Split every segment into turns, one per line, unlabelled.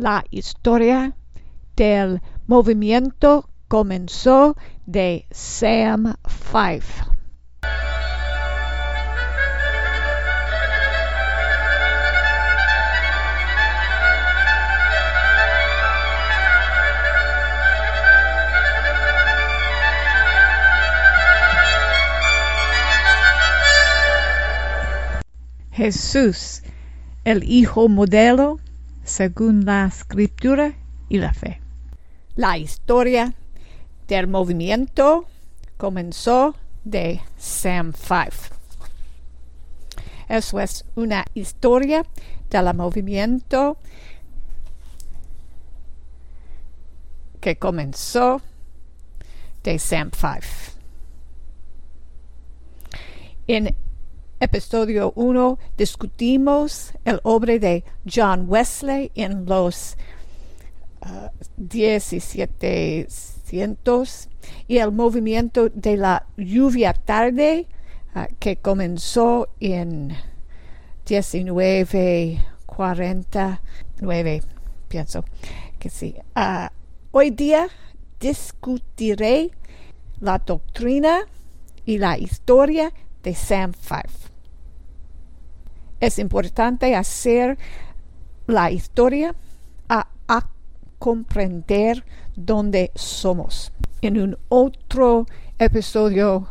La historia del movimiento comenzó de Sam Fife. Jesús, el Hijo modelo, según la escritura y la fe. La historia del movimiento comenzó de Sam Fife. Eso es una historia del movimiento que comenzó de Sam Fife. Episodio 1 discutimos el obra de John Wesley en los uh, 1700 y el movimiento de la lluvia tarde uh, que comenzó en 1949, pienso que sí. Uh, hoy día discutiré la doctrina y la historia de Sam Fife es importante hacer la historia a, comprender dónde somos. En un otro episodio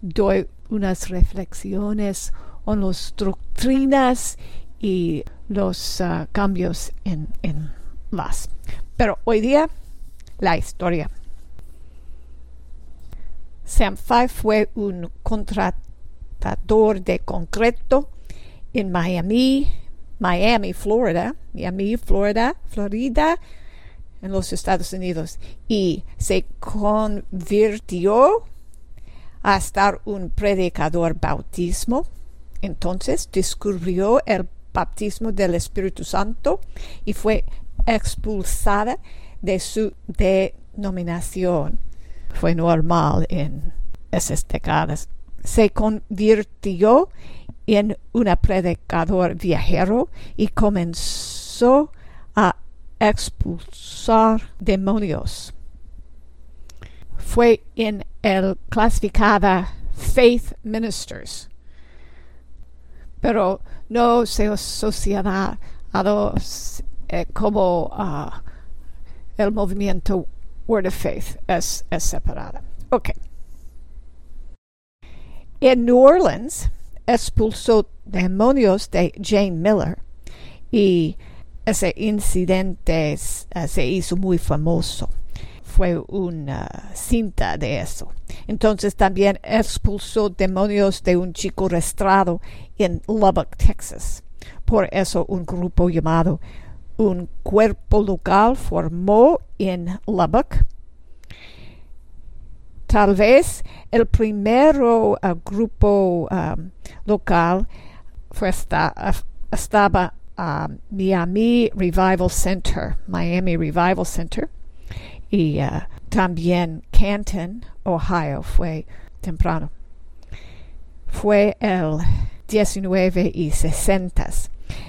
doy unas reflexiones en las doctrinas y los uh, cambios en, en las. Pero hoy día, la historia. Sam Fife fue un contratador de concreto en Miami, Miami, Florida, Miami, Florida, Florida, en los Estados Unidos, y se convirtió a estar un predicador bautismo. Entonces descubrió el bautismo del Espíritu Santo y fue expulsada de su denominación. Fue normal en esas décadas. Se convirtió en un predicador viajero y comenzó a expulsar demonios. Fue en el clasificada Faith Ministers, pero no se asociará a dos eh, como uh, el movimiento Word of Faith es, es separada. Ok. En New Orleans, expulsó demonios de Jane Miller y ese incidente uh, se hizo muy famoso. Fue una cinta de eso. Entonces también expulsó demonios de un chico restrado en Lubbock, Texas. Por eso un grupo llamado Un Cuerpo Local formó en Lubbock tal vez el primero uh, grupo um, local fue esta, estaba um, Miami Revival Center, Miami Revival Center, y también Canton, Ohio, fue temprano. Fue el 19 y 60.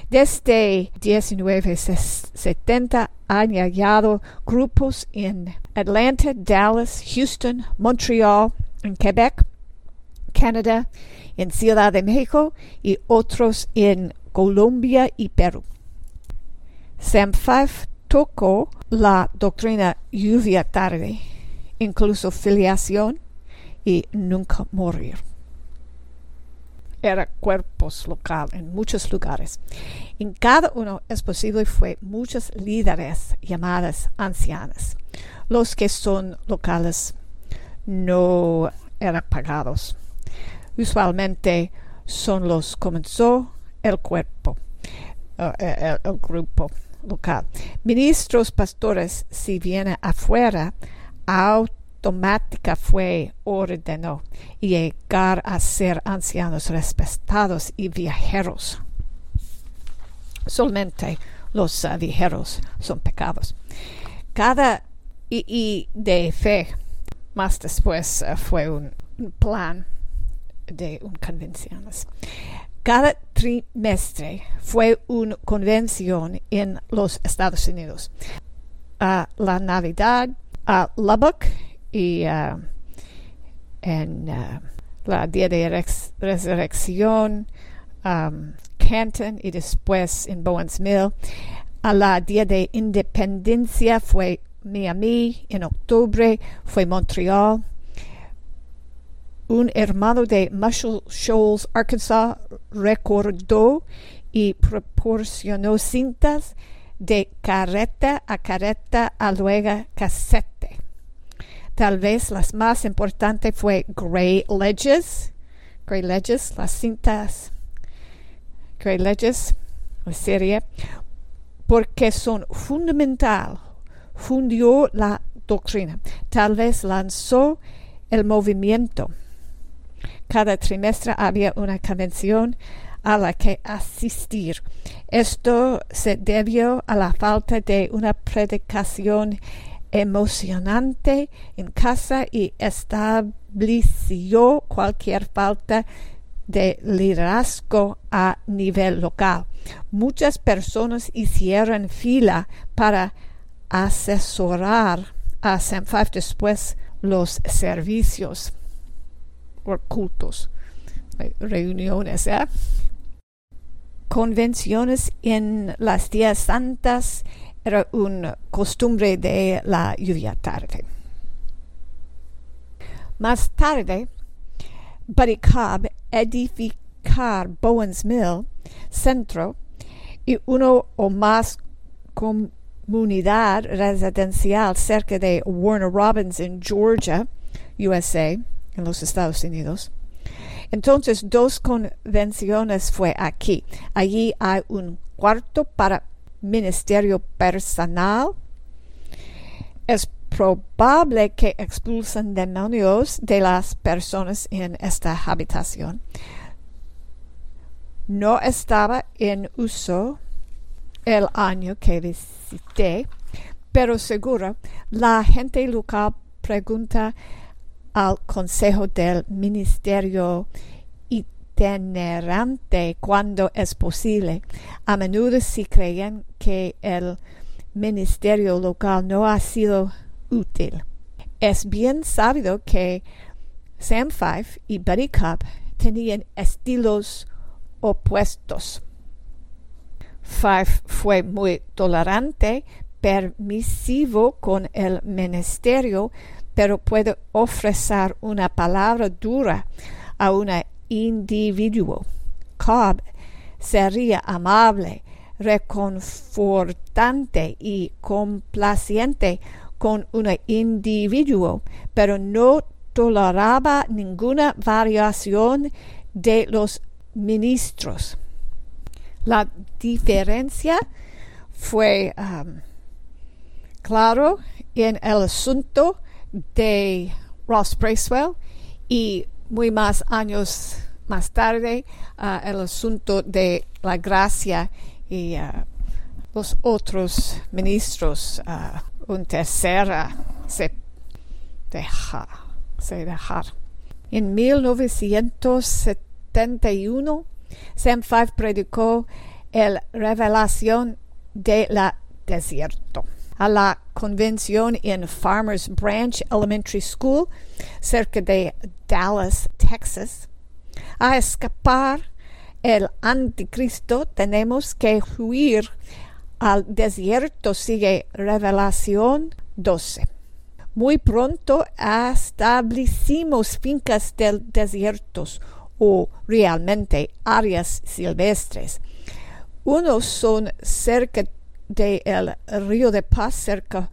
Desde 1970 han llegado grupos en Atlanta, Dallas, Houston, Montreal, en Quebec, Canadá, en Ciudad de México y otros en Colombia y Perú. Sam Fife tocó la doctrina lluvia tarde, incluso filiación y nunca morir era cuerpos local en muchos lugares. En cada uno es posible fue muchos líderes llamadas ancianas. Los que son locales no eran pagados. Usualmente son los comenzó el cuerpo, uh, el, el, grupo local. Ministros, pastores, si viene afuera, automática fue ordenó llegar a ser ancianos respetados y viajeros. Solamente los uh, viajeros son pecados. Cada y, de fe, más después uh, fue un, un, plan de un convenciones. Cada trimestre fue una convención en los Estados Unidos. A la Navidad, a Lubbock y uh, en uh, la Día de Resurrección, um, Canton y después en Bowens Mill. A la Día de Independencia fue Miami, en octubre fue Montreal. Un hermano de Muscle Shoals, Arkansas, recordó y proporcionó cintas de carreta a carreta a luego cassette. Tal vez las más importantes fue Grey Ledges, Grey Ledges, las cintas Grey Ledges, la serie, porque son fundamental, fundió la doctrina, tal vez lanzó el movimiento. Cada trimestre había una convención a la que asistir. Esto se debió a la falta de una predicación emocionante en casa y estableció cualquier falta de liderazgo a nivel local. Muchas personas hicieron fila para asesorar a St. Five después los servicios o cultos, reuniones, ¿eh? convenciones en las días santas era una costumbre de la lluvia tarde. Más tarde, Buddy Cobb edificar Bowens Mill centro y uno o más comunidad residencial cerca de Warner Robins en Georgia, USA, en los Estados Unidos. Entonces, dos convenciones fue aquí. Allí hay un cuarto para ministerio personal. Es probable que expulsen demonios de las personas en esta habitación. No estaba en uso el año que visité, pero seguro la gente local pregunta al Consejo del Ministerio itinerante cuando es posible. A menudo si creen que el ministerio local no ha sido útil. Es bien sabido que Sam Five y Buddy Cobb tenían estilos opuestos. Five fue muy tolerante, permisivo con el ministerio, pero puede ofrecer una palabra dura a un individuo. Cobb sería amable, reconfortante y complaciente con un individuo, pero no toleraba ninguna variación de los ministros. La diferencia fue um, claro en el asunto de Ross Bracewell y muy más años más tarde uh, el asunto de la gracia y uh, los otros ministros uh, un tercera se deja, se dejar. En 1971, Sam Five predicó la revelación de la desierto a la convención en Farmers Branch Elementary School, cerca de Dallas, Texas. A escapar el anticristo tenemos que huir al desierto sigue Revelación 12. Muy pronto establecimos fincas del desiertos o realmente áreas silvestres. Unos son cerca del Río de Paz, cerca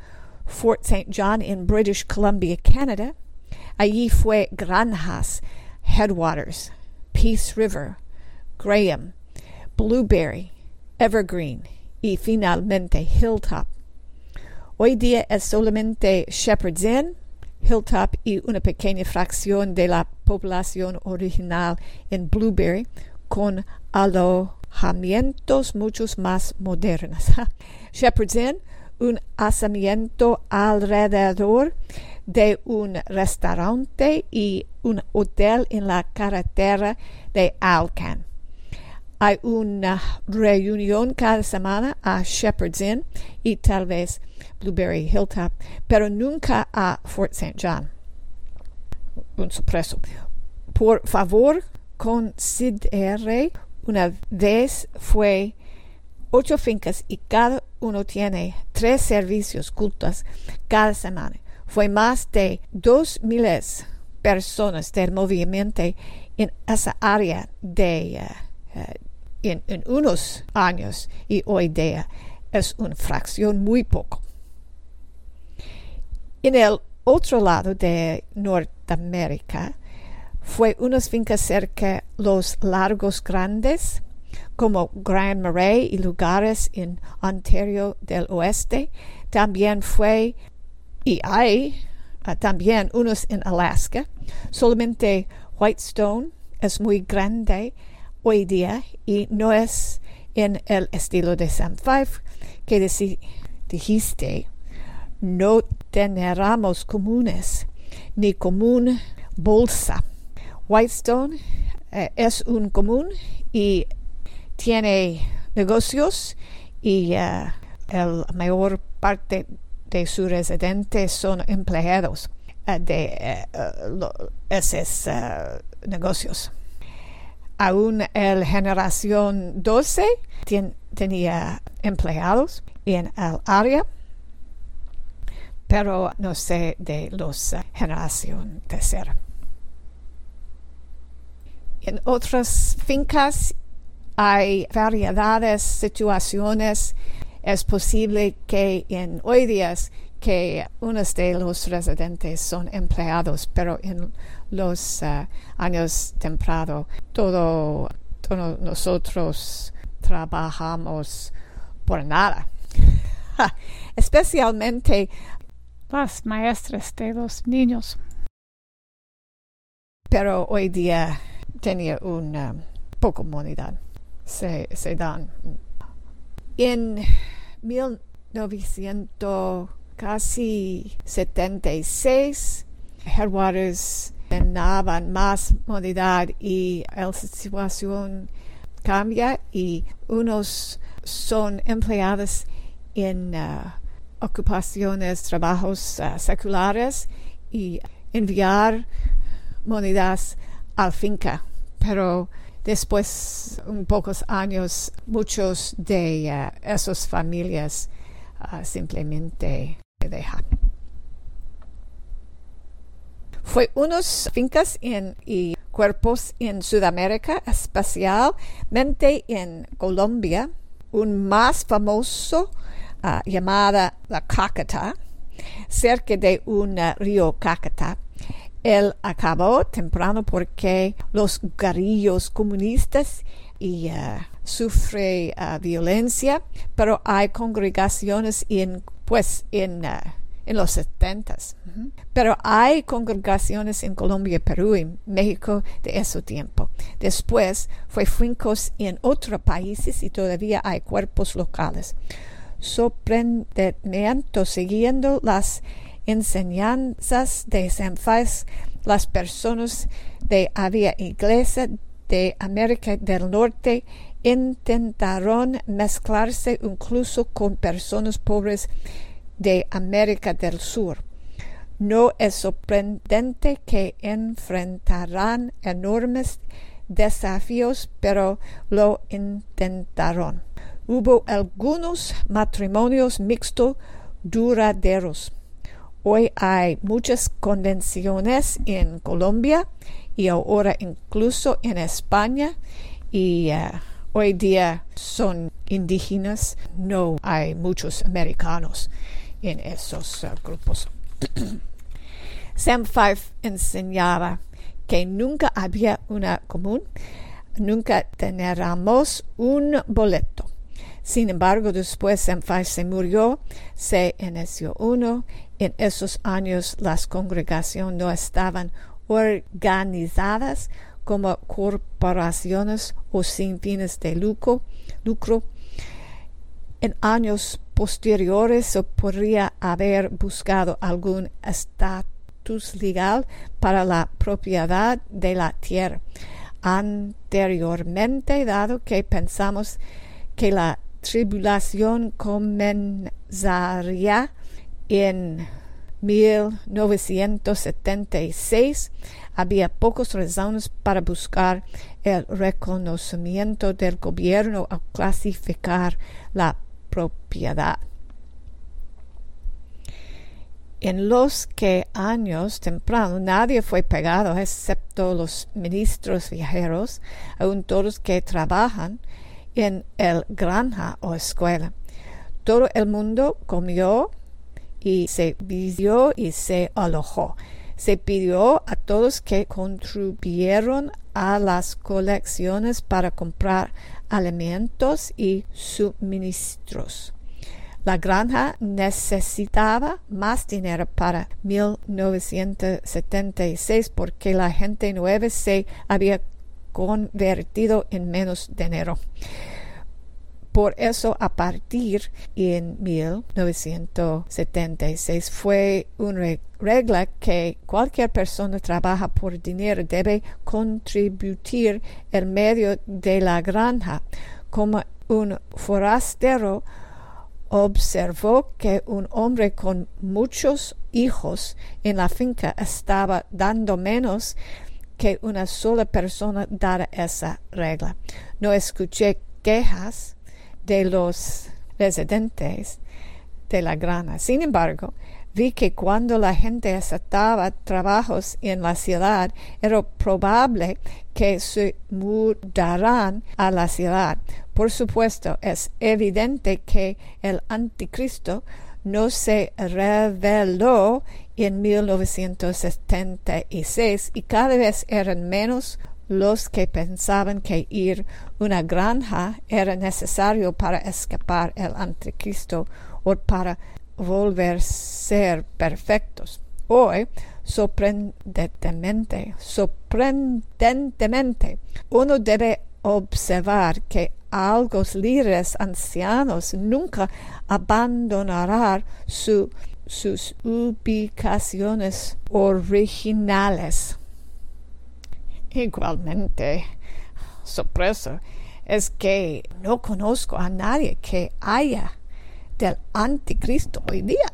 Fort St. John en British Columbia, Canada. Allí fue Granjas, Headwaters, Peace River, Graham, Blueberry, Evergreen y finalmente Hilltop. Hoy día es solamente Shepherd's Inn, Hilltop y una pequeña fracción de la población original en Blueberry con alojamientos muchos más modernos. Shepherd's Inn, un asamiento alrededor de un restaurante y un hotel en la carretera de Alcan. Hay una reunión cada semana a Shepherd's Inn y tal vez Blueberry Hilltop, pero nunca a Fort St. John. Un sorpreso. Por favor, considere una vez fue ocho fincas y cada uno tiene tres servicios cultos cada semana. Fue más de dos miles personas del movimiento en esa área de uh, en, en, unos años y hoy día es una fracción muy poco. En el otro lado de Norteamérica fue unas fincas cerca los largos grandes como Grand Marais y lugares en Ontario del Oeste. También fue y hay uh, también unos en Alaska. Solamente Whitestone es muy grande hoy día y no es en el estilo de Sam Five que dijiste no teneramos comunes ni común bolsa. Whitestone eh, es un común y tiene negocios y uh, la mayor parte de sus residentes son empleados uh, de esos negocios. Aún el generación 12 tenía empleados en el área, pero no sé de los generación tercera. En otras fincas hay variedades, situaciones. Es posible que en hoy días que unos de los residentes son empleados, pero en los uh, años tempranos todo, todos nosotros trabajamos por nada. Especialmente
las maestras de los niños.
Pero hoy día tenía una poca moneda se, dan. En 1976, Headwaters tenían más monedad y la situación cambia y unos son empleados en uh, ocupaciones, trabajos uh, seculares y enviar monedas al finca. Pero Después, un pocos años, muchos de uh, esas familias uh, simplemente dejan. Fue unos fincas en, y cuerpos en Sudamérica, especialmente en Colombia, un más famoso uh, llamada la Cacata, cerca de un río Cacata, él acabó temprano porque los guerrillos comunistas y uh, sufre uh, violencia, pero hay congregaciones en, pues, en, uh, en los setentas. Pero hay congregaciones en Colombia, Perú y México de ese tiempo. Después fue fincos en otros países y todavía hay cuerpos locales. Sorprendimiento siguiendo las enseñanzas de San Fais, las personas de Avia Iglesia de América del Norte intentaron mezclarse incluso con personas pobres de América del Sur. No es sorprendente que enfrentarán enormes desafíos, pero lo intentaron. Hubo algunos matrimonios mixtos duraderos. Hoy hay muchas convenciones en Colombia y ahora incluso en España y uh, hoy día son indígenas, no hay muchos americanos en esos uh, grupos. Sam Five enseñaba que nunca había una común, nunca teníamos un boleto. Sin embargo, después Sam Five se murió, se inició uno en esos años las congregaciones no estaban organizadas como corporaciones o sin fines de lucro. lucro. En años posteriores se podría haber buscado algún estatus legal para la propiedad de la tierra. anteriormente, dado que pensamos que la tribulación comenzaría en 1976, había pocas razones para buscar el reconocimiento del gobierno al clasificar la propiedad. En los que años temprano nadie fue pegado, excepto los ministros viajeros, aun todos que trabajan en el granja o escuela. Todo el mundo comió y se vistió y se alojó. Se pidió a todos que contribuyeron a las colecciones para comprar alimentos y suministros. La granja necesitaba más dinero para 1976 porque la gente nueva se había convertido en menos dinero. Por eso, a partir en 1976 fue una regla que cualquier persona trabaja por dinero debe contribuir el medio de la granja. Como un forastero observó que un hombre con muchos hijos en la finca estaba dando menos que una sola persona dada esa regla. No escuché quejas de los residentes de la grana. Sin embargo, vi que cuando la gente aceptaba trabajos en la ciudad, era probable que se mudaran a la ciudad. Por supuesto, es evidente que el anticristo no se reveló en 1976 y cada vez eran menos los que pensaban que ir una granja era necesario para escapar el anticristo o para volver a ser perfectos. Hoy, sorprendentemente, sorprendentemente, uno debe observar que algunos líderes ancianos nunca abandonarán sus ubicaciones originales. Igualmente, sorpresa es que no conozco a nadie que haya del anticristo hoy día.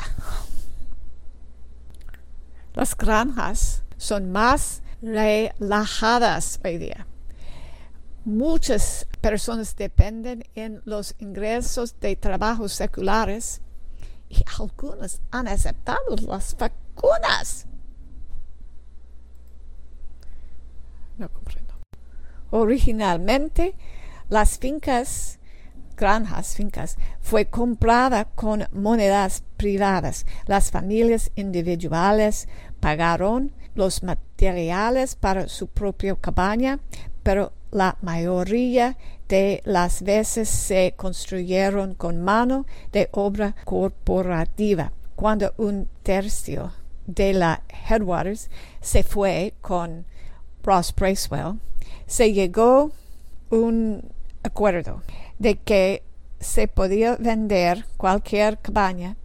Las granjas son más relajadas hoy día. Muchas personas dependen en los ingresos de trabajos seculares y algunas han aceptado las vacunas. No comprendo. Originalmente, las fincas, granjas, fincas, fue comprada con monedas privadas. Las familias individuales pagaron los materiales para su propia cabaña, pero la mayoría de las veces se construyeron con mano de obra corporativa. Cuando un tercio de la Headwaters se fue con Ross Bracewell, se llegó un acuerdo de que se podía vender cualquier cabaña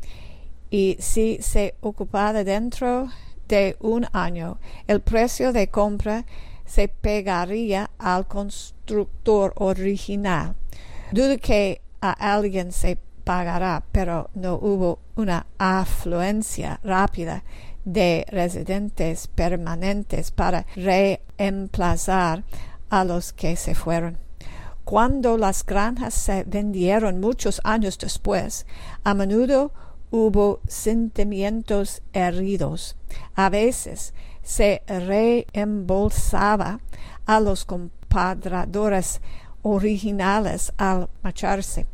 y si se ocupaba dentro de un año, el precio de compra se pegaría al constructor original. Dudo que a alguien se pagará, pero no hubo una afluencia rápida de residentes permanentes para reemplazar a los que se fueron. Cuando las granjas se vendieron muchos años después, a menudo hubo sentimientos heridos. A veces se reembolsaba a los compadradores originales al marcharse.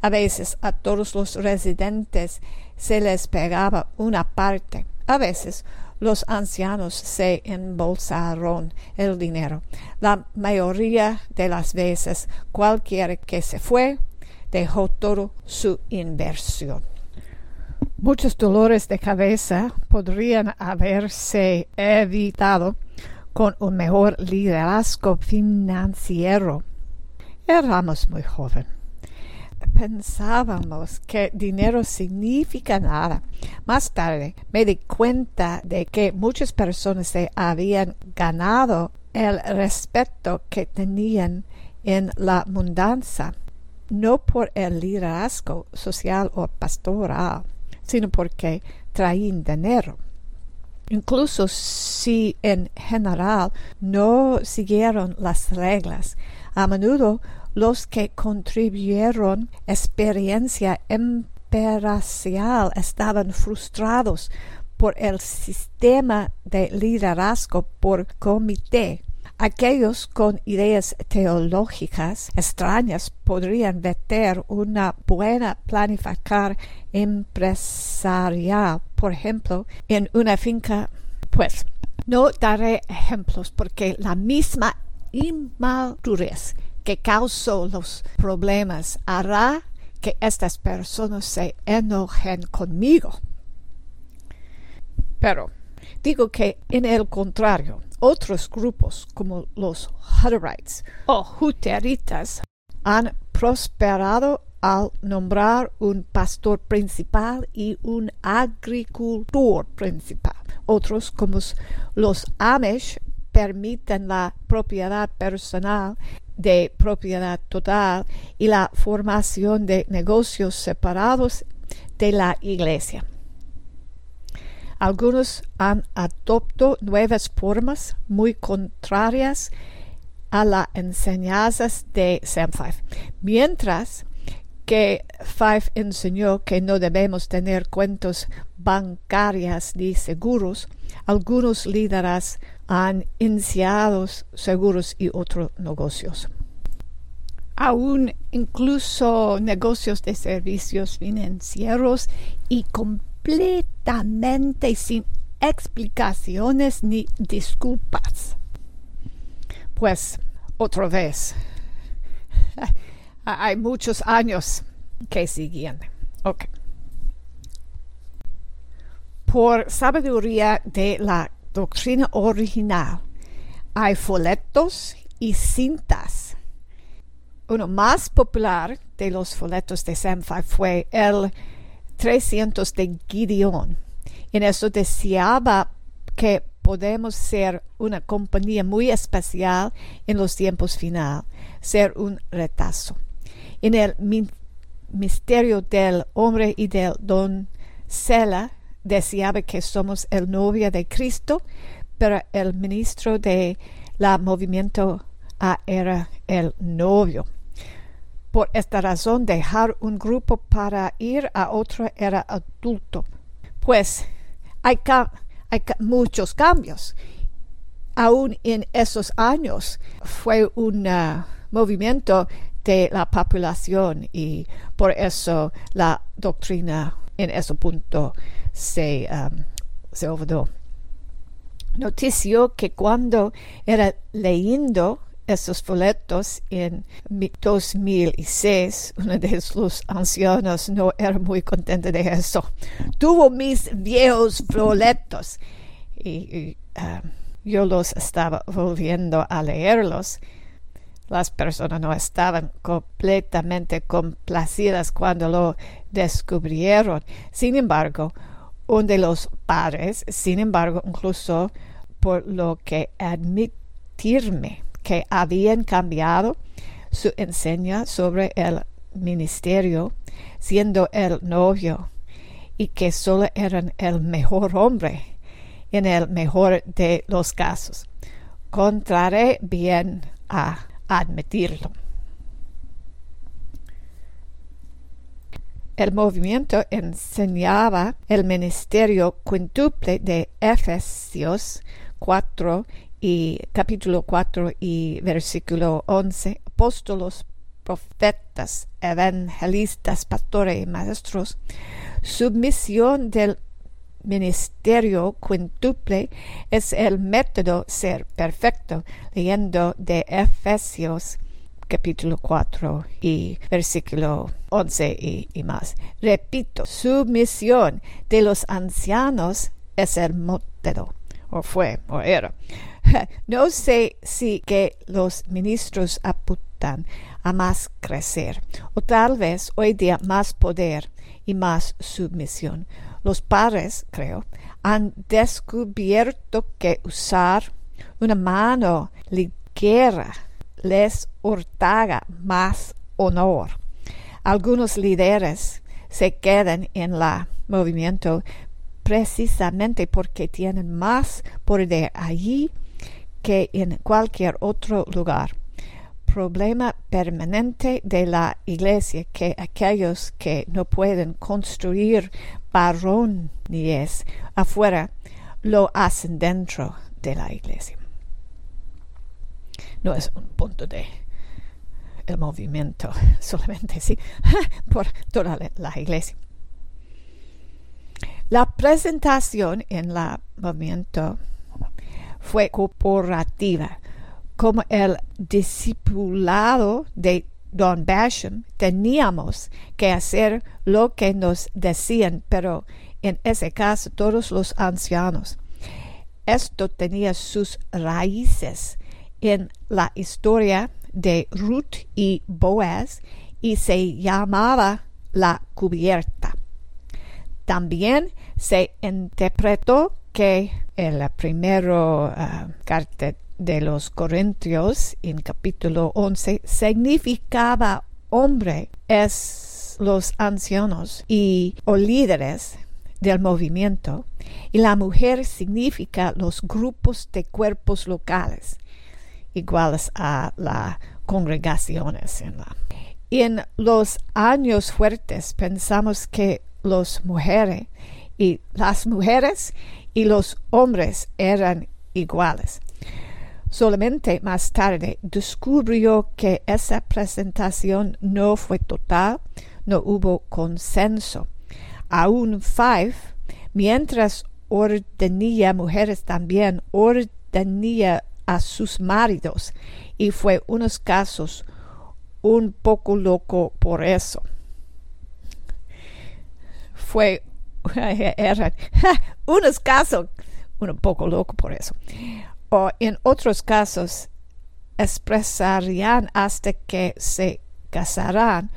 A veces a todos los residentes se les pegaba una parte. A veces los ancianos se embolsaron el dinero. La mayoría de las veces cualquiera que se fue dejó todo su inversión. Muchos dolores de cabeza podrían haberse evitado con un mejor liderazgo financiero. Éramos muy jóvenes pensábamos que dinero significa nada. Más tarde me di cuenta de que muchas personas se habían ganado el respeto que tenían en la mudanza, no por el liderazgo social o pastoral, sino porque traían dinero. Incluso si en general no siguieron las reglas, a menudo los que contribuyeron experiencia imperacial estaban frustrados por el sistema de liderazgo por comité. Aquellos con ideas teológicas extrañas podrían meter una buena planificar empresarial, por ejemplo, en una finca. Pues no daré ejemplos porque la misma inmadurez que causó los problemas hará que estas personas se enojen conmigo. Pero digo que en el contrario, otros grupos como los Hutterites o Huteritas han prosperado al nombrar un pastor principal y un agricultor principal. Otros como los Amish permiten la propiedad personal de propiedad total y la formación de negocios separados de la iglesia. Algunos han adoptado nuevas formas muy contrarias a las enseñanzas de Sam Five, mientras que Five enseñó que no debemos tener cuentos bancarias ni seguros, algunos líderes han iniciado seguros y otros negocios. Aún incluso negocios de servicios financieros y completamente sin explicaciones ni disculpas. Pues otra vez, hay muchos años que siguen. Okay. Por sabiduría de la doctrina original, hay folletos y cintas. Uno más popular de los folletos de Samfi fue el 300 de Gideon. En eso deseaba que podemos ser una compañía muy especial en los tiempos final, ser un retazo. En el misterio del hombre y del don Sela deseaba que somos el novio de Cristo, pero el ministro de la movimiento era el novio. Por esta razón, dejar un grupo para ir a otro era adulto. Pues hay, muchos cambios. Aún en esos años fue un uh, movimiento de la población y por eso la doctrina en ese punto se, um, se olvidó. Notició que cuando era leyendo esos folletos en 2006, uno de los ancianos no era muy contento de eso. Tuvo mis viejos folletos y, um, yo los estaba volviendo a leerlos las personas no estaban completamente complacidas cuando lo descubrieron. Sin embargo, uno de los padres, sin embargo, incluso por lo que admitirme que habían cambiado su enseña sobre el ministerio, siendo el novio, y que solo eran el mejor hombre en el mejor de los casos. Contraré bien a admitirlo. El movimiento enseñaba el ministerio quintuple de Efesios 4 y capítulo 4 y versículo 11, apóstolos, profetas, evangelistas, pastores y maestros, submisión del ministerio quintuple es el método ser perfecto, leyendo de Efesios capítulo 4 y versículo 11 y, más. Repito, su misión de los ancianos es el método, o fue, o era. No sé si que los ministros apuntan a más crecer, o tal vez hoy día más poder y más sumisión los padres, creo, han descubierto que usar una mano ligera les hurtaga más honor. Algunos líderes se quedan en la movimiento precisamente porque tienen más poder allí que en cualquier otro lugar. Problema permanente de la iglesia que aquellos que no pueden construir varones afuera lo hacen dentro de la iglesia. No es un punto de el movimiento solamente, sí, por toda la iglesia. La presentación en el movimiento fue corporativa. Como el discipulado de Don Basham, teníamos que hacer lo que nos decían, pero en ese caso todos los ancianos. Esto tenía sus raíces en la historia de Ruth y Boaz y se llamaba la cubierta. También se interpretó que el primero uh, carta de los Corintios en capítulo 11 significaba hombre es los ancianos y o líderes del movimiento y la mujer significa los grupos de cuerpos locales iguales a las congregaciones en la en los años fuertes pensamos que las mujeres y las mujeres y los hombres eran iguales. Solamente más tarde descubrió que esa presentación no fue total, no hubo consenso. Aún Five, mientras ordenía mujeres también, ordenía a sus maridos. Y fue unos casos un poco loco por eso. Fue, eran unos casos, un poco loco por eso, o en otros casos expresarían hasta que se casarán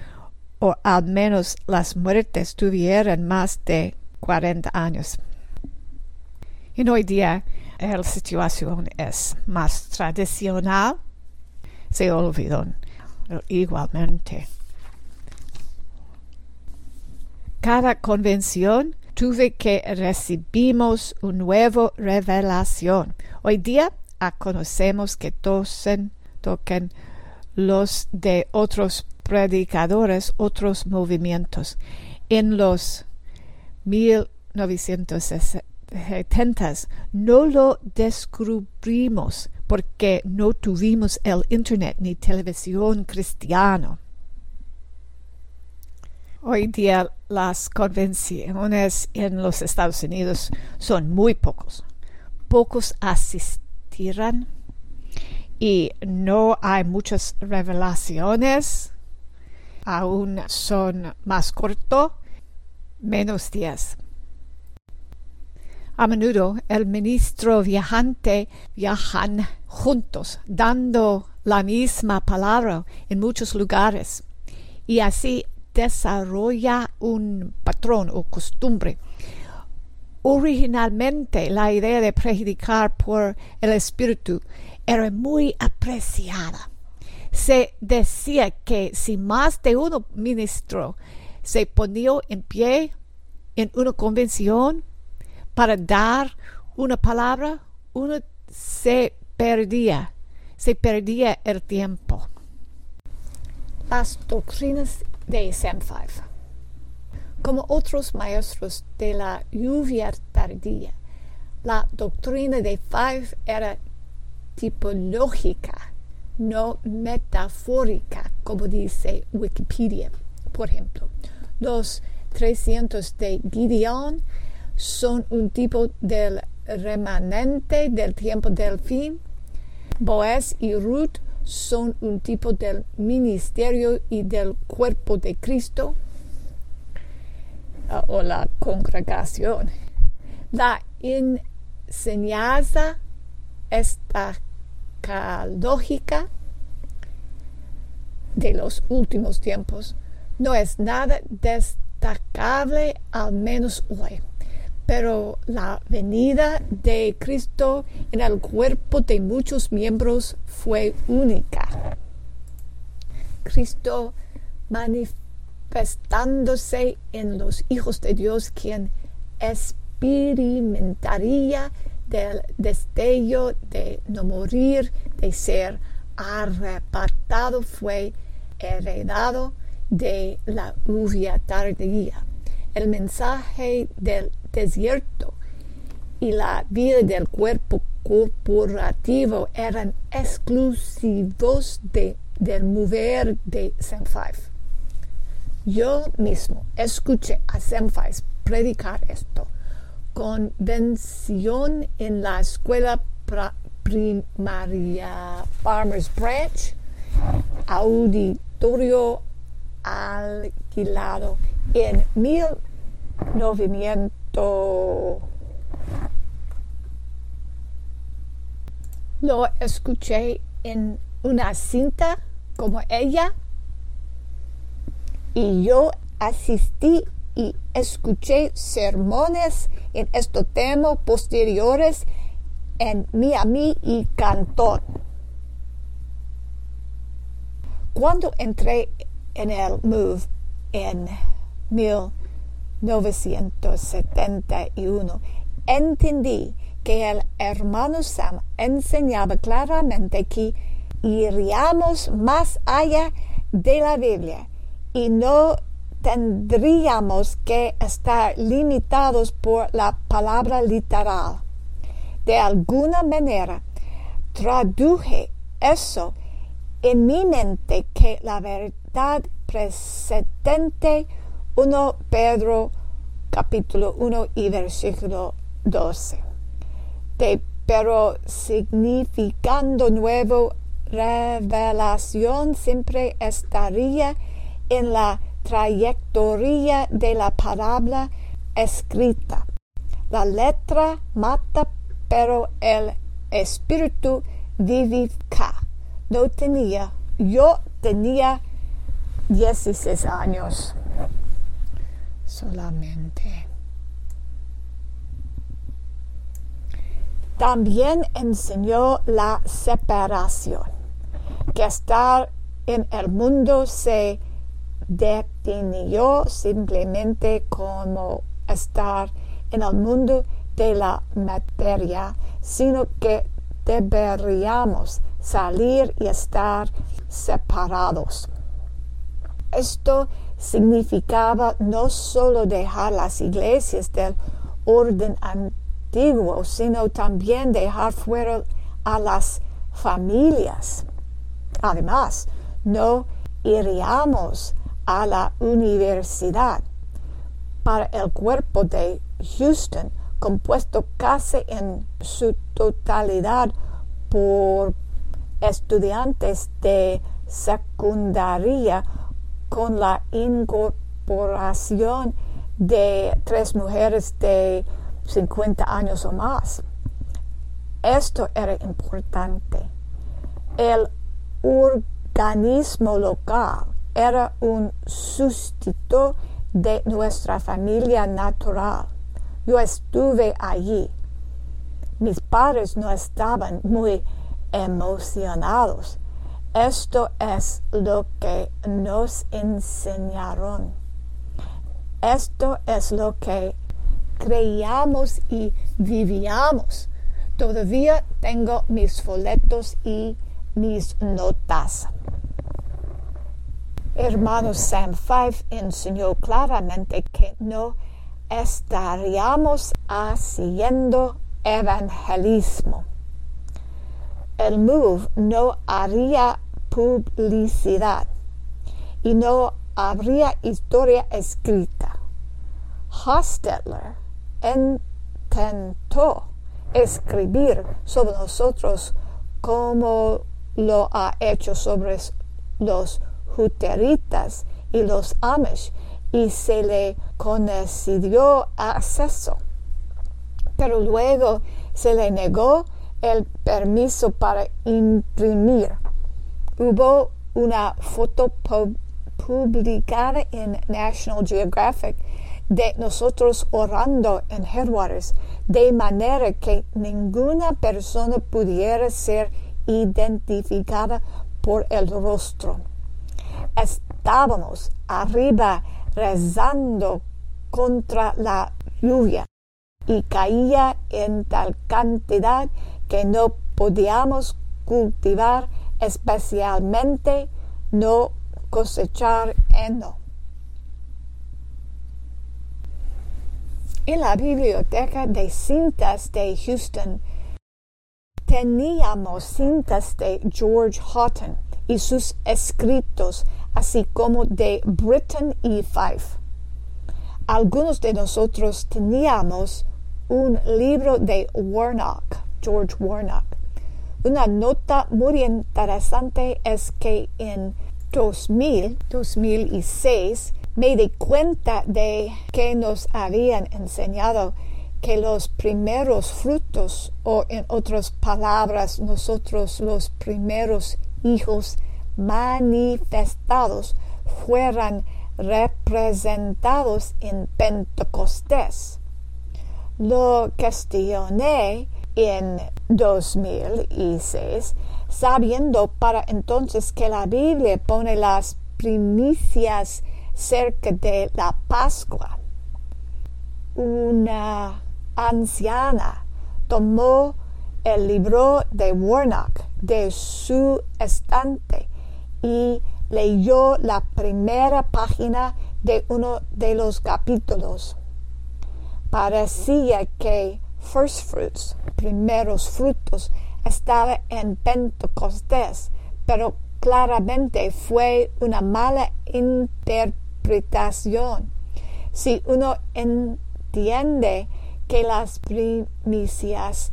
o al menos las muertes tuvieran más de 40 años. Y hoy día la situación es más tradicional, se olvidó igualmente cada convención tuve que recibimos una nueva revelación. Hoy día conocemos que tosen, toquen los de otros predicadores, otros movimientos. En los 1970 no lo descubrimos porque no tuvimos el Internet ni televisión cristiano. Hoy día las convenciones en los Estados Unidos son muy pocos. Pocos asistirán y no hay muchas revelaciones. Aún son más cortos, menos días. A menudo el ministro viajante viajan juntos, dando la misma palabra en muchos lugares. Y así desarrolla un patrón o costumbre. Originalmente la idea de predicar por el Espíritu era muy apreciada. Se decía que si más de uno ministro se ponía en pie en una convención para dar una palabra, uno se perdía, se perdía el tiempo. Las doctrinas de SM5. Como otros maestros de la lluvia tardía, la doctrina de Five era tipológica, no metafórica, como dice Wikipedia. Por ejemplo, los 300 de Gideon son un tipo del remanente del tiempo del fin. Boaz y Ruth son un tipo del ministerio y del cuerpo de Cristo uh, o la congregación. La enseñanza lógica de los últimos tiempos no es nada destacable al menos hoy pero la venida de Cristo en el cuerpo de muchos miembros fue única. Cristo manifestándose en los hijos de Dios, quien experimentaría del destello de no morir, de ser arrebatado, fue heredado de la lluvia tardía. El mensaje del desierto y la vida del cuerpo corporativo eran exclusivos de, del mover de Five. Yo mismo escuché a Five predicar esto. Convención en la escuela primaria Farmers Branch, auditorio alquilado en 1900 lo escuché en una cinta como ella y yo asistí y escuché sermones en estos temas posteriores en Miami y Cantón. Cuando entré en el MOVE en 1971, entendí que el hermano Sam enseñaba claramente que iríamos más allá de la Biblia y no tendríamos que estar limitados por la palabra literal. De alguna manera, traduje eso en mi mente que la verdad precedente 1 Pedro capítulo 1 y versículo 12. De, pero significando nuevo, revelación siempre estaría en la trayectoria de la palabra escrita. La letra mata, pero el espíritu vivifica. No tenía, yo tenía 16 años solamente. También enseñó la separación, que estar en el mundo se definió simplemente como estar en el mundo de la materia, sino que deberíamos salir y estar separados. Esto significaba no solo dejar las iglesias del orden antiguo, sino también dejar fuera a las familias. Además, no iríamos a la universidad. Para el cuerpo de Houston, compuesto casi en su totalidad por estudiantes de secundaria, con la incorporación de tres mujeres de 50 años o más. Esto era importante. El organismo local era un sustituto de nuestra familia natural. Yo estuve allí. Mis padres no estaban muy emocionados esto es lo que nos enseñaron. Esto es lo que creíamos y vivíamos. Todavía tengo mis folletos y mis notas. Hermano Sam Five enseñó claramente que no estaríamos haciendo evangelismo el MOVE no haría publicidad y no habría historia escrita. Hostetler intentó escribir sobre nosotros como lo ha hecho sobre los juteritas y los amish y se le concedió acceso. Pero luego se le negó el permiso para imprimir. Hubo una foto publicada en National Geographic de nosotros orando en Headwaters, de manera que ninguna persona pudiera ser identificada por el rostro. Estábamos arriba rezando contra la lluvia y caía en tal cantidad que no podíamos cultivar, especialmente no cosechar heno. En la biblioteca de cintas de Houston teníamos cintas de George Houghton y sus escritos, así como de Britton y Fife. Algunos de nosotros teníamos un libro de Warnock, George Warnock. Una nota muy interesante es que en 2000, 2006, me di cuenta de que nos habían enseñado que los primeros frutos, o en otras palabras, nosotros los primeros hijos manifestados, fueran representados en Pentecostés. Lo cuestioné en 2006, sabiendo para entonces que la Biblia pone las primicias cerca de la Pascua. Una anciana tomó el libro de Warnock de su estante y leyó la primera página de uno de los capítulos. Parecía que First Fruits, primeros frutos, estaba en Pentecostés, pero claramente fue una mala interpretación. Si uno entiende que las primicias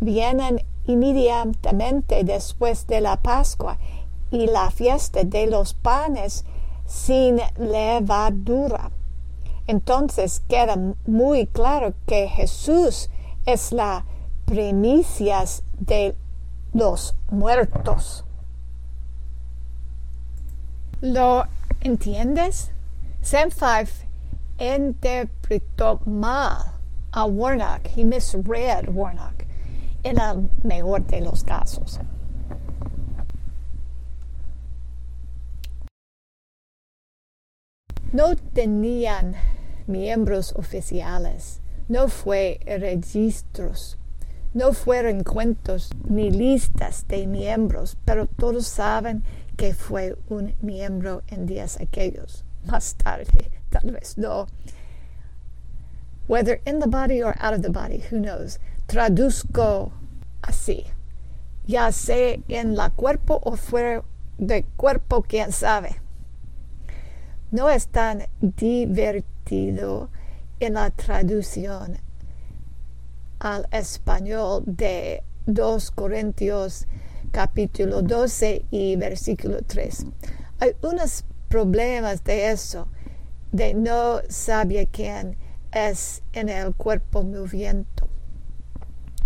vienen inmediatamente después de la Pascua y la fiesta de los panes sin levadura. Entonces queda muy claro que Jesús es la primicias de los muertos. ¿Lo entiendes? Sam Five interpretó mal a Warnock. He misread Warnock en el mejor de los casos. No tenían miembros oficiales, no fue registros, no fueron cuentos ni listas de miembros, pero todos saben que fue un miembro en días aquellos. Más tarde, tal vez no whether in the body or out of the body, who knows. Traduzco así, ya sea en la cuerpo o fuera de cuerpo, quién sabe. No es tan divertido en la traducción al español de 2 Corintios capítulo 12 y versículo 3. Hay unos problemas de eso, de no saber quién es en el cuerpo moviendo.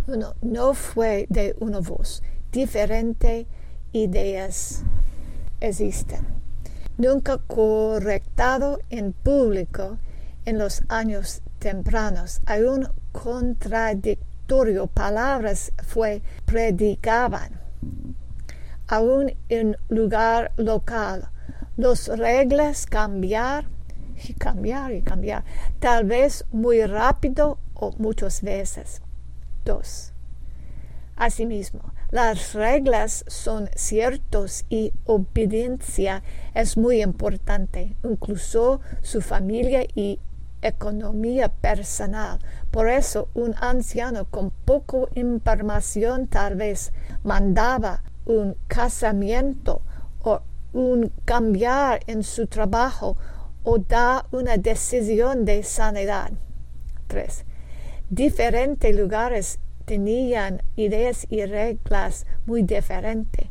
Uno no fue de una voz, diferente ideas existen. Nunca correctado en público en los años tempranos. Un contradictorio, palabras fue predicaban. Aún en lugar local, las reglas cambiar y cambiar y cambiar, tal vez muy rápido o muchas veces. Dos. Asimismo, las reglas son ciertos y obediencia es muy importante, incluso su familia y economía personal. Por eso un anciano con poco información tal vez mandaba un casamiento o un cambiar en su trabajo o da una decisión de sanidad. 3. Diferentes lugares tenían ideas y reglas muy diferentes.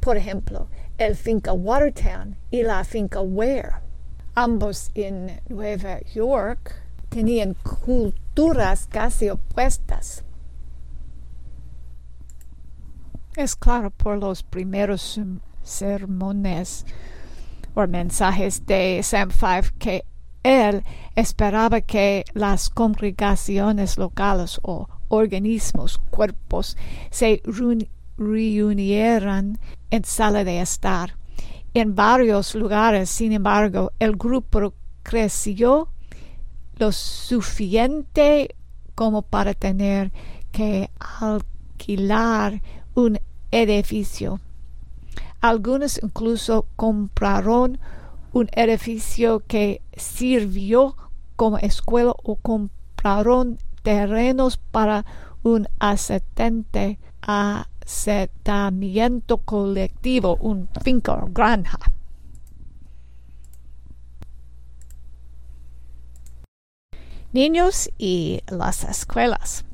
Por ejemplo, el finca Watertown y la finca Ware. Ambos en Nueva York tenían culturas casi opuestas.
Es claro por los primeros sermones o mensajes de Sam 5 que él esperaba que las congregaciones locales o organismos, cuerpos, se reunieran en sala de estar. En varios lugares, sin embargo, el grupo creció lo suficiente como para tener que alquilar un edificio. Algunos incluso compraron un edificio que sirvió como escuela o compraron terrenos para un asentamiento colectivo, un finca o granja. Niños y las escuelas.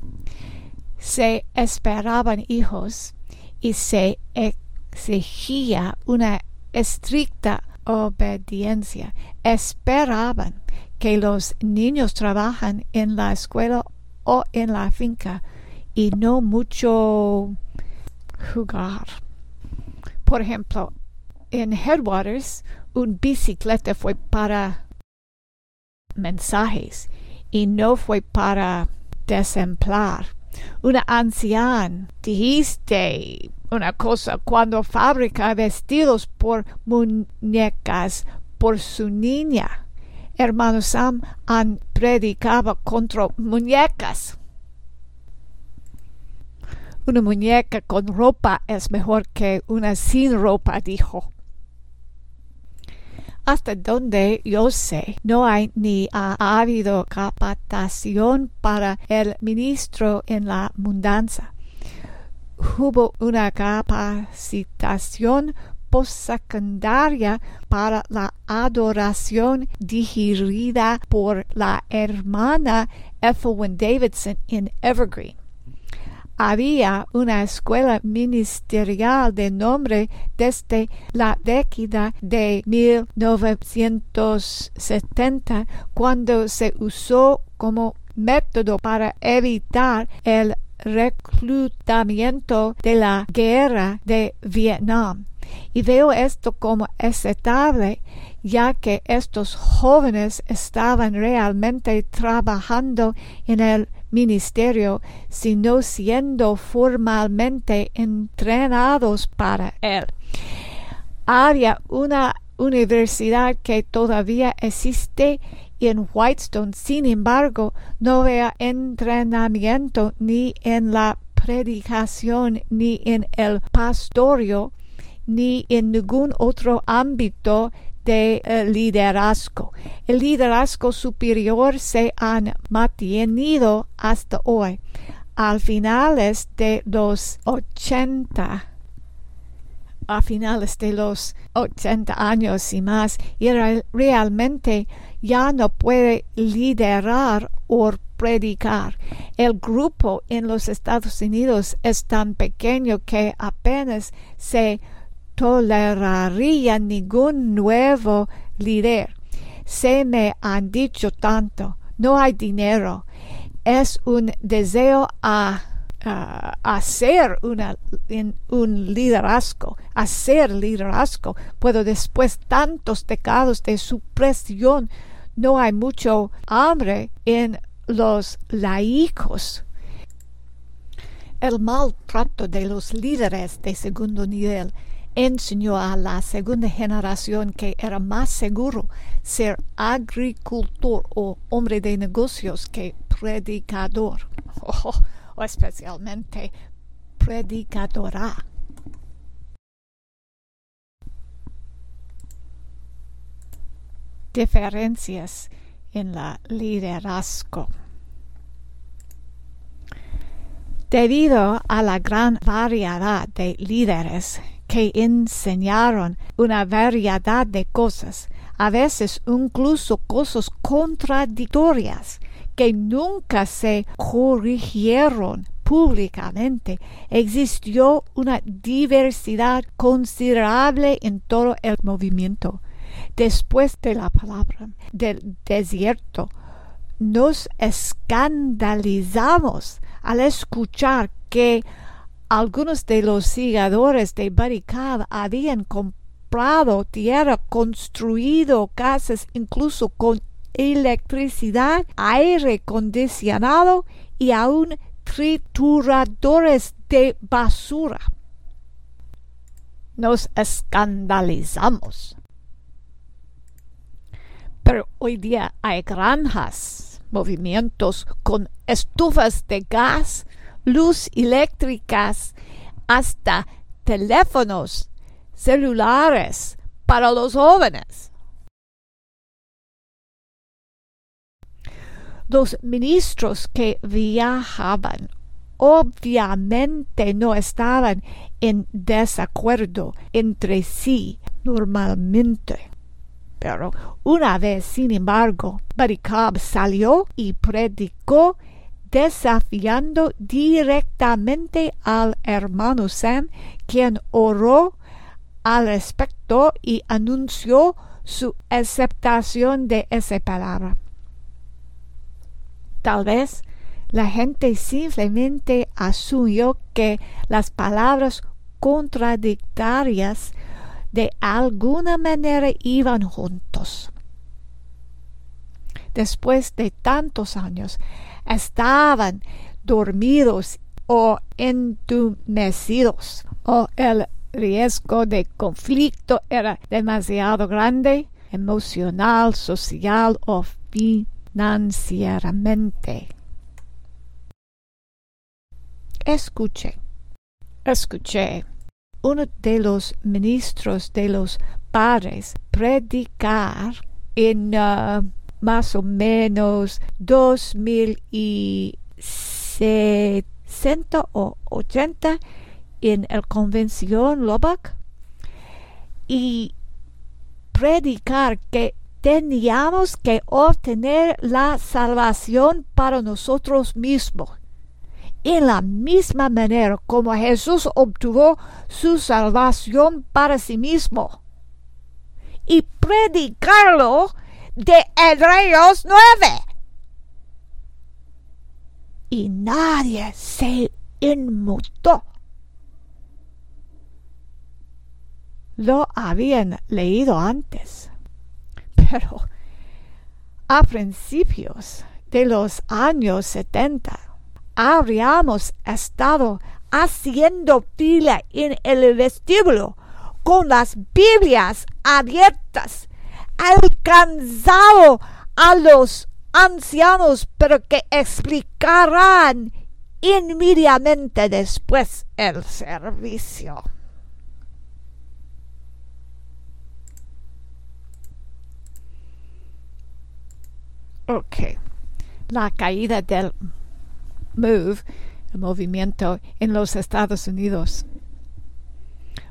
Se esperaban hijos y se exigía una estricta obediencia. Esperaban que los niños trabajan en la escuela o en la finca y no mucho jugar. Por ejemplo, en Headwaters, un bicicleta fue para mensajes y no fue para desemplar. Una anciana dijiste una cosa cuando fabrica vestidos por muñecas por su niña. Hermano Sam han predicado contra muñecas. Una muñeca con ropa es mejor que una sin ropa, dijo. Hasta donde yo sé, no hay ni ha habido capacitación para el ministro en la mudanza. Hubo una capacitación postsecundaria para la adoración dirigida por la hermana Ethelwyn Davidson en Evergreen había una escuela ministerial de nombre desde la década de 1970 cuando se usó como método para evitar el reclutamiento de la guerra de Vietnam. Y veo esto como aceptable ya que estos jóvenes estaban realmente trabajando en el ministerio, sino siendo formalmente entrenados para él. Había una universidad que todavía existe en Whitestone, sin embargo, no había entrenamiento ni en la predicación, ni en el pastorio, ni en ningún otro ámbito de eh, liderazgo. El liderazgo superior se han mantenido hasta hoy. Al finales de los 80, a finales de los 80 años y más, y realmente ya no puede liderar o predicar. El grupo en los Estados Unidos es tan pequeño que apenas se toleraría ningún nuevo líder. Se me han dicho tanto, no hay dinero. Es un deseo a, hacer un liderazgo, hacer liderazgo. Puedo después tantos pecados de supresión, no hay mucho hambre en los laicos. El maltrato de los líderes de segundo nivel enseñó a la segunda generación que era más seguro ser agricultor o hombre de negocios que predicador, o, especialmente predicadora. Diferencias en la liderazgo. Debido a la gran variedad de líderes que enseñaron una variedad de cosas, a veces incluso cosas contradictorias, que nunca se corrigieron públicamente. Existió una diversidad considerable en todo el movimiento. Después de la palabra del desierto, nos escandalizamos al escuchar que algunos de los sigadores de Barricad habían comprado tierra, construido casas incluso con electricidad, aire acondicionado y aún trituradores de basura. Nos escandalizamos. Pero hoy día hay granjas, movimientos con estufas de gas, luz eléctricas, hasta teléfonos celulares para los jóvenes. Los ministros que viajaban obviamente no estaban en desacuerdo entre sí normalmente. Pero una vez, sin embargo, Barikab salió y predicó desafiando directamente al hermano Sam, quien oró al respecto y anunció su aceptación de esa palabra. Tal vez la gente simplemente asumió que las palabras contradictorias de alguna manera iban juntos. Después de tantos años, estaban dormidos o entumecidos o el riesgo de conflicto era demasiado grande, emocional, social o financieramente. Escuché, escuché uno de los ministros de los padres predicar en uh, más o menos dos mil y o ochenta en el convención Lobach y predicar que teníamos que obtener la salvación para nosotros mismos. En la misma manera como Jesús obtuvo su salvación para sí mismo. Y predicarlo de Hebreos 9. Y nadie se inmutó. Lo habían leído antes. Pero a principios de los años 70 habríamos estado haciendo fila en el vestíbulo con las Biblias abiertas alcanzado a los ancianos, pero que explicarán inmediatamente después el servicio. Ok, la caída del MOVE, el movimiento en los Estados Unidos.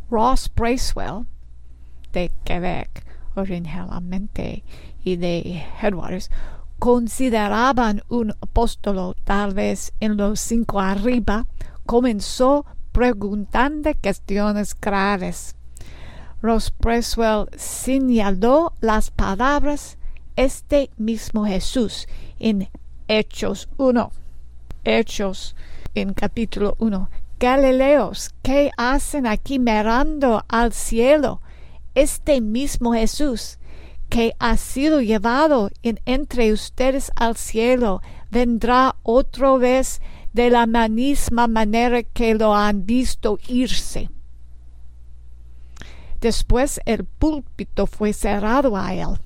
Ross Bracewell, de Quebec, originalmente y de Headwaters consideraban un apóstolo tal vez en los cinco arriba, comenzó preguntando cuestiones graves. Ross Preswell señaló las palabras este mismo Jesús en Hechos 1. Hechos en capítulo 1. Galileos, ¿qué hacen aquí mirando al cielo? Este mismo Jesús que ha sido llevado en entre ustedes al cielo, vendrá otra vez de la misma manera que lo han visto irse. Después el púlpito fue cerrado a él.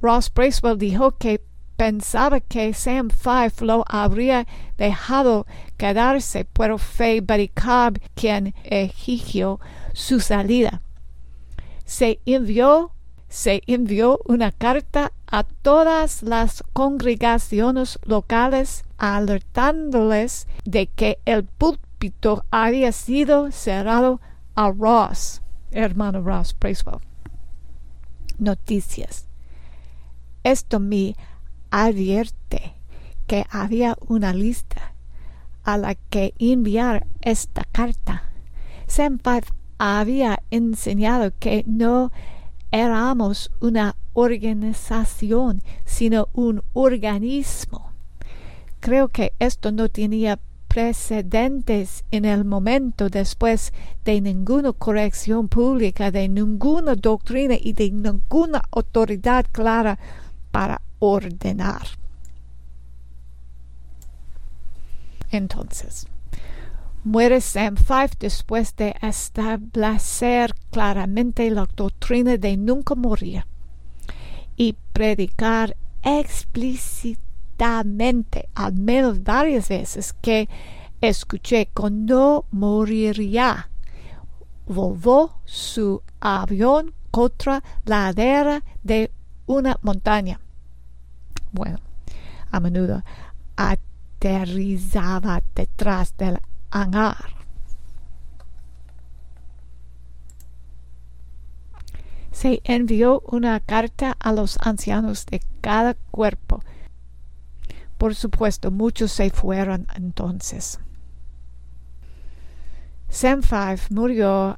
Ross Bracewell dijo que pensaba que Sam Five lo habría dejado quedarse, pero fue Baricab quien exigió su salida se envió se envió una carta a todas las congregaciones locales alertándoles de que el púlpito había sido cerrado a Ross, hermano Ross Bracewell. Noticias. Esto me advierte que había una lista a la que enviar esta carta. Había enseñado que no éramos una organización, sino un organismo. Creo que esto no tenía precedentes en el momento después de ninguna corrección pública, de ninguna doctrina y de ninguna autoridad clara para ordenar. Entonces, muere Sam Five después de establecer claramente la doctrina de nunca morir y predicar explícitamente, al menos varias veces, que escuché que no moriría. Volvó su avión contra la ladera de una montaña. Bueno, a menudo aterrizaba detrás del hangar. Se envió una carta a los ancianos de cada cuerpo. Por supuesto, muchos se fueron entonces. Sam Five murió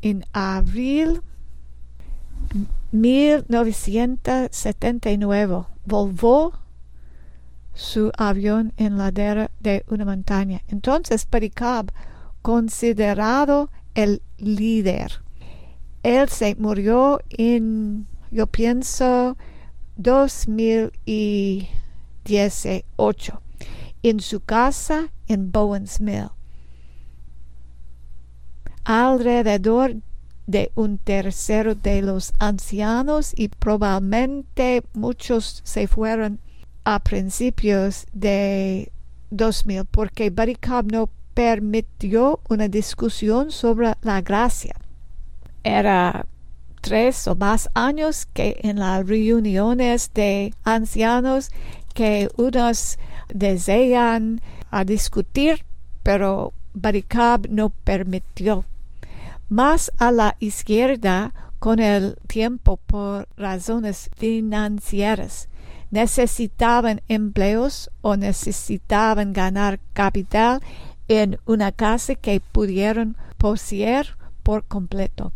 en abril 1979 volvó su avión en la ladera de una montaña. Entonces Pericab, considerado el líder, él se murió en, yo pienso, 2018 en su casa en Bowens Mill. Alrededor de un tercero de los ancianos y probablemente muchos se fueron a principios de 2000 porque Cobb no permitió una discusión sobre la gracia. Era tres o más años que en las reuniones de ancianos que unos desean a discutir, pero Cobb no permitió más a la izquierda con el tiempo por razones financieras. Necesitaban empleos o necesitaban ganar capital en una casa que pudieron poseer por completo.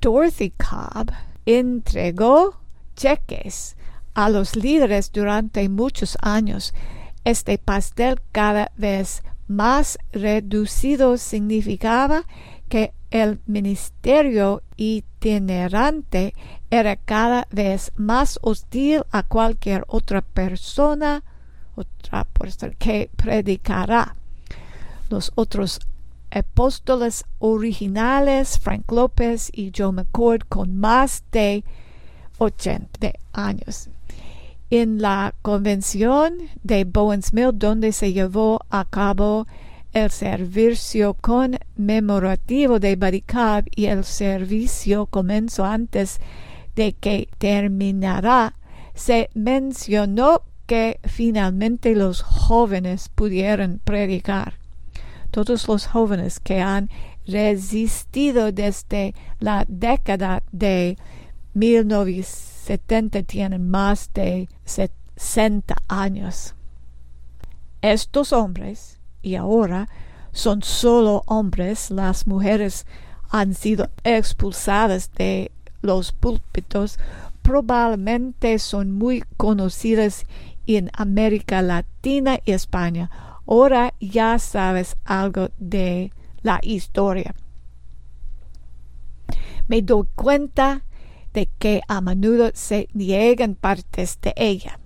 Dorothy Cobb entregó cheques a los líderes durante muchos años. Este pastel cada vez más reducido significaba que el ministerio era cada vez más hostil a cualquier otra persona, otra que predicará. Los otros apóstoles originales, Frank López y Joe McCord, con más de 80 años. En la convención de Bowens Mill, donde se llevó a cabo el servicio conmemorativo de Baricab y el servicio comenzó antes de que terminara, se mencionó que finalmente los jóvenes pudieran predicar. Todos los jóvenes que han resistido desde la década de 1970 tienen más de 60 años. Estos hombres y ahora son solo hombres, las mujeres han sido expulsadas de los púlpitos, probablemente son muy conocidas en América Latina y España. Ahora ya sabes algo de la historia. Me doy cuenta de que a menudo se niegan partes de ella.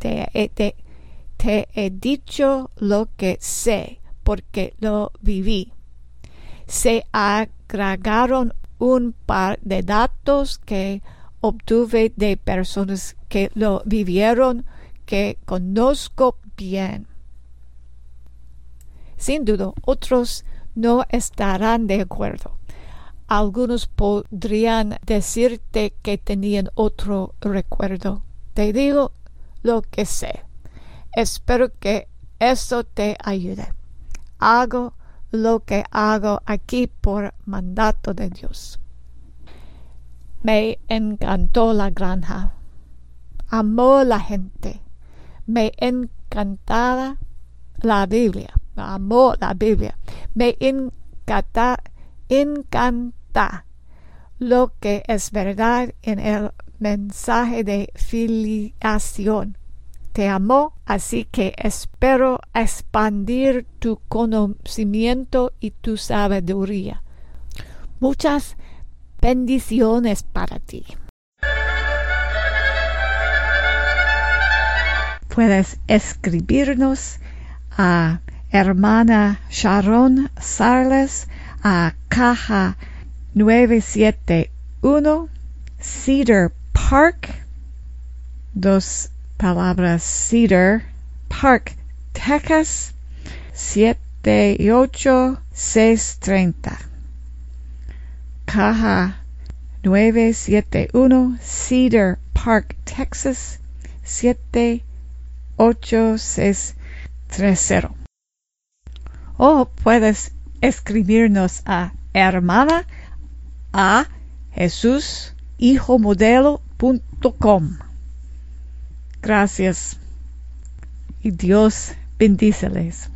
De, de, te he dicho lo que sé, porque lo viví. Se agregaron un par de datos que obtuve de personas que lo vivieron, que conozco bien. Sin duda, otros no estarán de acuerdo. Algunos podrían decirte que tenían otro recuerdo. Te digo lo que sé. Espero que eso te ayude. Hago lo que hago aquí por mandato de Dios. Me encantó la granja. Amó la gente. Me encantaba la Biblia. Amó la Biblia. Me encanta, encanta lo que es verdad en el mensaje de filiación te amó, así que espero expandir tu conocimiento y tu sabiduría. Muchas bendiciones para ti. puedes escribirnos a hermana Sharon Sarles a caja 971 Cedar Park palabras Cedar Park Texas 78630 caja 971 Cedar Park Texas 78630 o puedes escribirnos a hermana a jesushijomodelo.com. Gracias y Dios bendíceles.